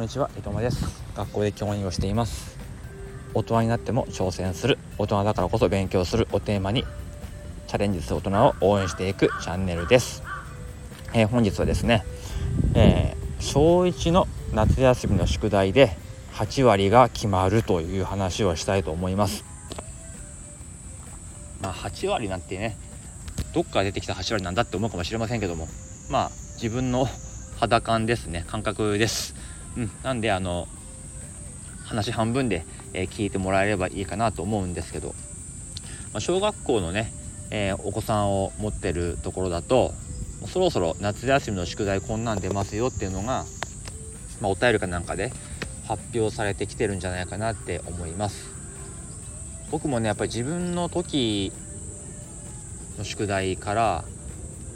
こんにちは、伊藤間です。学校で教員をしています。大人になっても挑戦する、大人だからこそ勉強するをテーマに、チャレンジする大人を応援していくチャンネルです。えー、本日はですね、えー、小1の夏休みの宿題で8割が決まるという話をしたいと思います。まあ、8割なんてね、どっから出てきた8割なんだって思うかもしれませんけども、まあ、自分の肌感ですね、感覚です。うん、なんであの話半分で、え、聞いてもらえればいいかなと思うんですけど、まあ、小学校のね、えー、お子さんを持ってるところだとそろそろ夏休みの宿題こんなん出ますよっていうのが、まあ、お便りかなんかで発表されてきてるんじゃないかなって思います。僕もねやっぱり自分の時の宿題から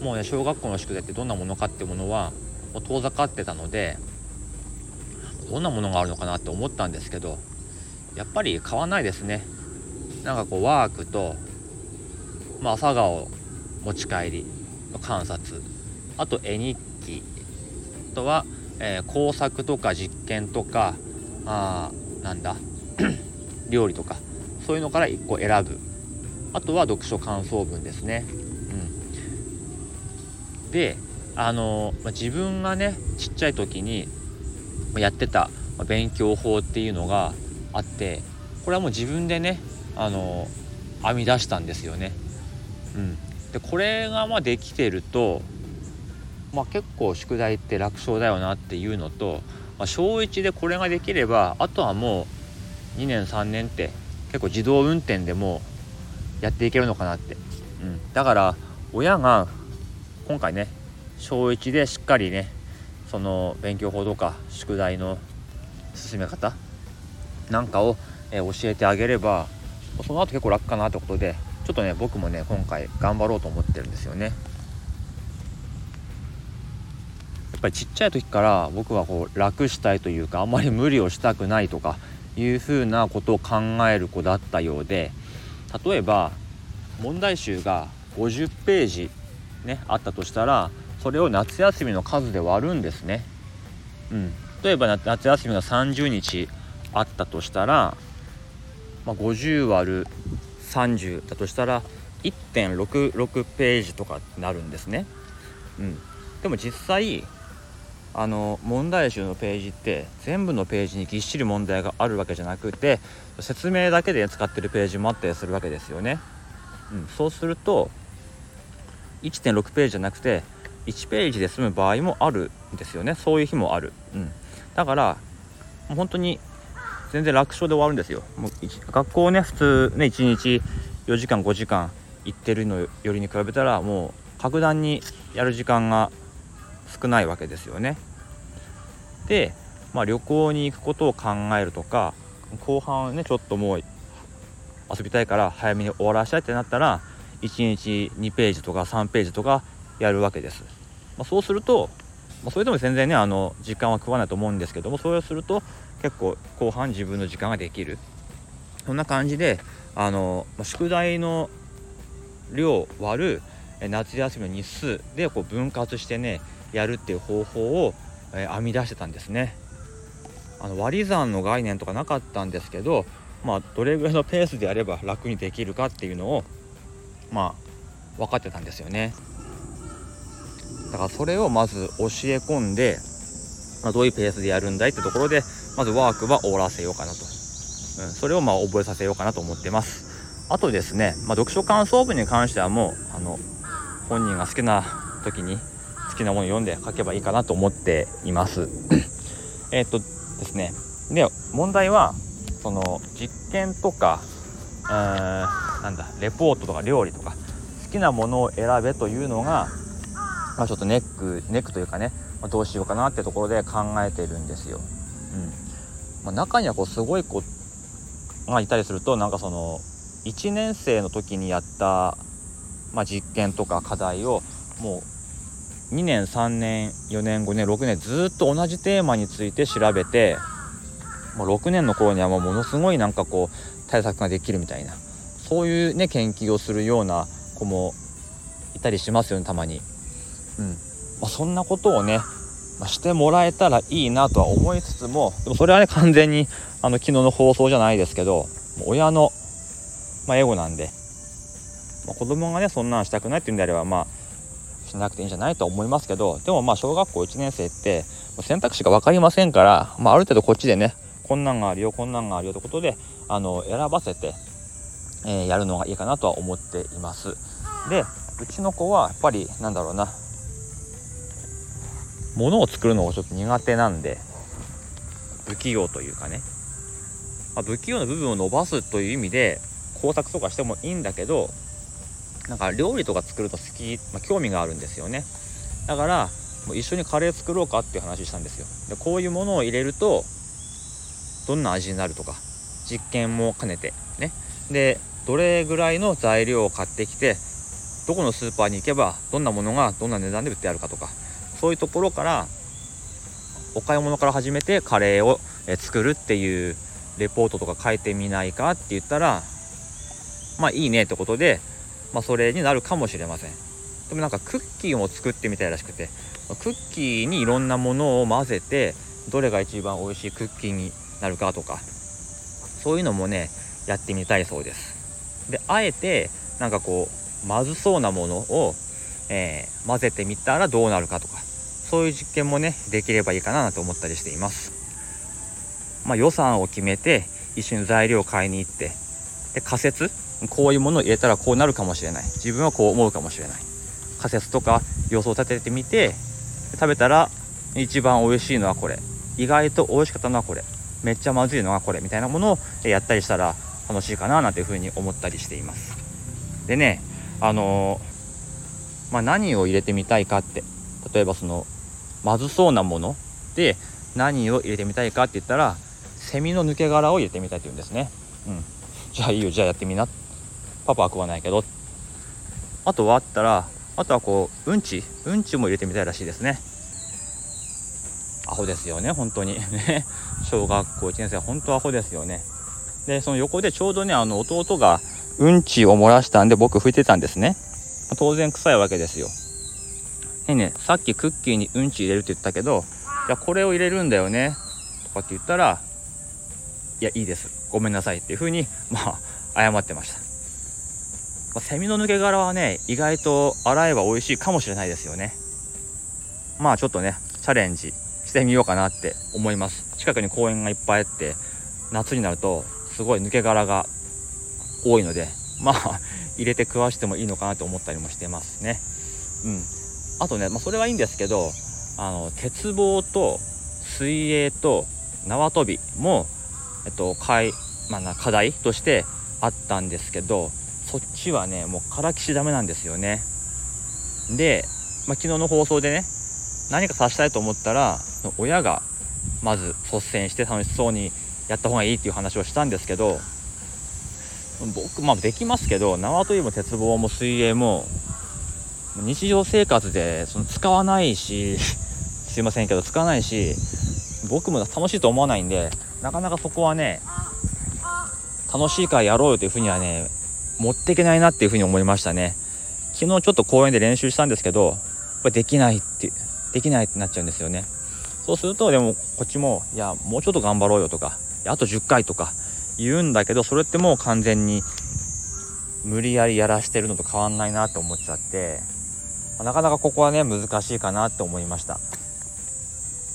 もうね小学校の宿題ってどんなものかってものはもう遠ざかってたのでどんなものがあるのかなって思ったんですけどやっぱり変わないですね。なんかこうワークと、まあ、朝顔持ち帰りの観察。あと絵日記あとは、えー、工作とか実験とかあなんだ 料理とかそういうのから1個選ぶ。あとは読書感想文ですね、うん、であの、ま、自分がねちっちゃい時にやってた勉強法っていうのがあってこれはもう自分でねあの編み出したんですよね。うん、でこれがまあできてると、まあ、結構宿題って楽勝だよなっていうのと、まあ、小1でこれができればあとはもう2年3年って結構自動運転でもやっていけるのかなって、うん、だから親が今回ね小1でしっかりねその勉強法とか宿題の進め方なんかを、え教えてあげればその後結構楽かなってことでちょっとね僕もね今回頑張ろうと思ってるんですよね。やっぱりちっちゃい時から僕はこう楽したいというかあんまり無理をしたくないとかいうふうなことを考える子だったようで例えば問題集が50ページねあったとしたらそれを夏休みの数で割るんですね。うん、例えば夏休みが30日あったとしたら、まあ、50割る30だとしたら1.66ページとかになるんですね。うん、でも実際あの問題集のページって全部のページにぎっしり問題があるわけじゃなくて説明だけで使ってるページもあったりするわけですよね。うん、そうすると1.6ページじゃなくて1ページで済む場合もあるんですよね。そういう日もある、うん、だからもう本当に全然楽勝で終わるんですよ。もう学校ね普通ね1日4時間5時間行ってるのよりに比べたらもう格段にやる時間が少ないわけですよね。で、まあ、旅行に行くことを考えるとか後半ねちょっともう遊びたいから早めに終わらせたいってなったら1日2ページとか3ページとかやるわけです。まあ、そうすると、まあ、それでも全然ねあの時間は食わないと思うんですけどもそれをすると結構後半自分の時間ができるそんな感じであの、まあ、宿題の量割る夏休みの日数でこう分割してねやるっていう方法を、えー、編み出してたんですね。あの割り算の概念とかなかったんですけど、まあ、どれぐらいのペースでやれば楽にできるかっていうのをまあ分かってたんですよね。だからそれをまず教え込んで、まあ、どういうペースでやるんだいってところでまずワークは終わらせようかなと、うん、それをまあ覚えさせようかなと思ってます。あとですね、まあ、読書感想文に関してはもうあの本人が好きな時に好きなものを読んで書けばいいかなと思っています。えっとですねで問題はその実験とかうんなんだレポートとか料理とか好きなものを選べというのがまあ、ちょっとネックネックというかね、まあ、どうしようかなってところで考えてるんですよ。うんまあ、中にはこうすごい子がいたりするとなんかその1年生の時にやった、まあ、実験とか課題をもう2年3年4年5年6年ずっと同じテーマについて調べてもう6年の頃にはもうものすごいなんかこう対策ができるみたいなそういうね研究をするような子もいたりしますよねたまに。うん。まあ、そんなことをねまあ、してもらえたらいいなとは思いつつもでもそれはね完全にあの昨日の放送じゃないですけど親の、まあ、エゴなんで、まあ、子供がねそんなんしたくないっていうんであればまあしなくていいんじゃないと思いますけどでもまあ小学校1年生って選択肢が分かりませんから、まあ、ある程度こっちでねこんなんがあるよこんなんがあるよということであの選ばせて、えー、やるのがいいかなとは思っています。でうちの子はやっぱりなんだろうなものを作るのがちょっと苦手なんで不器用というかね、まあ、不器用な部分を伸ばすという意味で工作とかしてもいいんだけどなんか料理とか作ると好き、まあ、興味があるんですよね。だからもう一緒にカレー作ろうかっていう話したんですよ。でこういうものを入れるとどんな味になるとか実験も兼ねてね。でどれぐらいの材料を買ってきてどこのスーパーに行けばどんなものがどんな値段で売ってあるかとかそういうところからお買い物から始めてカレーを作るっていうレポートとか書いてみないかって言ったらまあいいねってことで、まあ、それになるかもしれません。でもなんかクッキーも作ってみたいらしくてクッキーにいろんなものを混ぜてどれが一番美味しいクッキーになるかとかそういうのもねやってみたいそうです。であえてなんかこうまずそうなものを、えー、混ぜてみたらどうなるかとかそういう実験もねできればいいかなと思ったりしています。まあ、予算を決めて一緒に材料を買いに行ってで仮説こういうものを入れたらこうなるかもしれない。自分はこう思うかもしれない。仮説とか予想を立ててみて食べたら一番美味しいのはこれ。意外と美味しかったのはこれ。めっちゃまずいのはこれ。みたいなものをやったりしたら楽しいかななんていうふうに思ったりしています。でねあのー、まあ、何を入れてみたいかって例えばそのまずそうなもので何を入れてみたいかって言ったらセミの抜け殻を入れてみたいって言うんですね。うん。じゃあいいよじゃあやってみな。パパは食わないけど。あとはあったらあとはこううんち。うんちも入れてみたいらしいですね。アホですよね本当に。ね。小学校1年生は本当アホですよね。でその横でちょうどねあの弟がうんちを漏らしたんで僕拭いてたんですね。当然臭いわけですよ。でねさっきクッキーにうんち入れるって言ったけどいやこれを入れるんだよねとかって言ったらいやいいです。ごめんなさいっていうふうにまあ謝ってました、まあ、セミの抜け殻はね意外と洗えば美味しいかもしれないですよね。まあちょっとねチャレンジしてみようかなって思います。近くに公園がいっぱいあって夏になるとすごい抜け殻が多いのでまあ入れて食わしてもいいのかなと思ったりもしてますね。うん。あとね、まあ、それはいいんですけどあの鉄棒と水泳と縄跳びも、えっと、いまあ、課題としてあったんですけどそっちはねもうからきしダメなんですよね。で、まあ、昨日の放送でね何かさしたいと思ったら親がまず率先して楽しそうにやった方がいいっていう話をしたんですけど僕まあできますけど縄跳びも鉄棒も水泳も日常生活でその使わないし すいませんけど使わないし僕も楽しいと思わないんでなかなかそこはね楽しいからやろうよというふうにはね持っていけないなっていうふうに思いましたね。昨日ちょっと公園で練習したんですけどできないってできないってなっちゃうんですよね。そうするとでもこっちもいやもうちょっと頑張ろうよとかあと10回とか言うんだけどそれってもう完全に無理やりやらしてるのと変わんないなって思っちゃってなかなかここはね難しいかなって思いました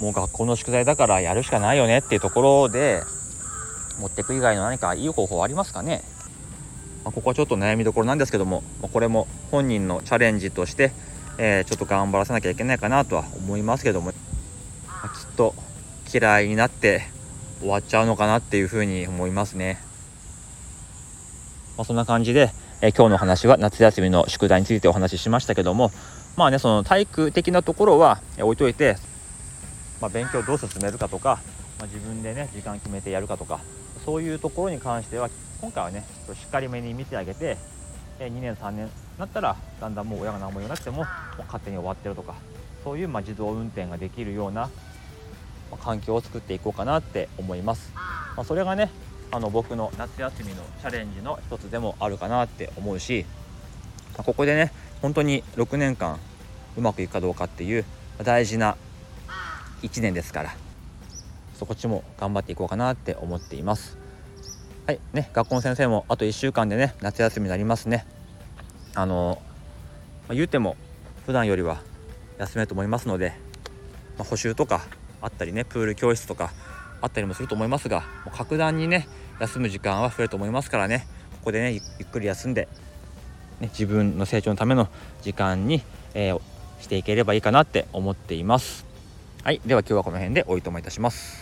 もう学校の宿題だからやるしかないよねっていうところで持ってく以外の何かいい方法ありますかね、まあ、ここはちょっと悩みどころなんですけども、まあ、これも本人のチャレンジとして、えー、ちょっと頑張らせなきゃいけないかなとは思いますけども、まあ、きっと嫌いになって終わっちゃうのかなっていうふうに思いますね。ま、そんな感じで、え今日の話は夏休みの宿題についてお話ししましたけどもまあねその体育的なところは置いといて、まあ、勉強どう進めるかとか、まあ、自分でね時間決めてやるかとかそういうところに関しては今回はねしっかりめに見てあげて2年3年なったらだんだんもう親が何も言わなくてもも勝手に終わってるとかそういうま自動運転ができるような環境を作っていこうかなって思います。まあ、それがねあの僕の夏休みのチャレンジの一つでもあるかなって思うしここでね本当に6年間うまくいくかどうかっていう大事な1年ですからそこっちも頑張っていこうかなって思っています。はいね学校の先生もあと1週間でね夏休みになりますね。あの、まあ、言うても普段よりは休めると思いますので、まあ、補習とかあったりねプール教室とかあったりもすると思いますがもう格段にね休む時間は増えると思いますからね。ここでねゆっくり休んで、ね、自分の成長のための時間に、えー、していければいいかなって思っています。はい。では今日はこの辺でおいともいたします。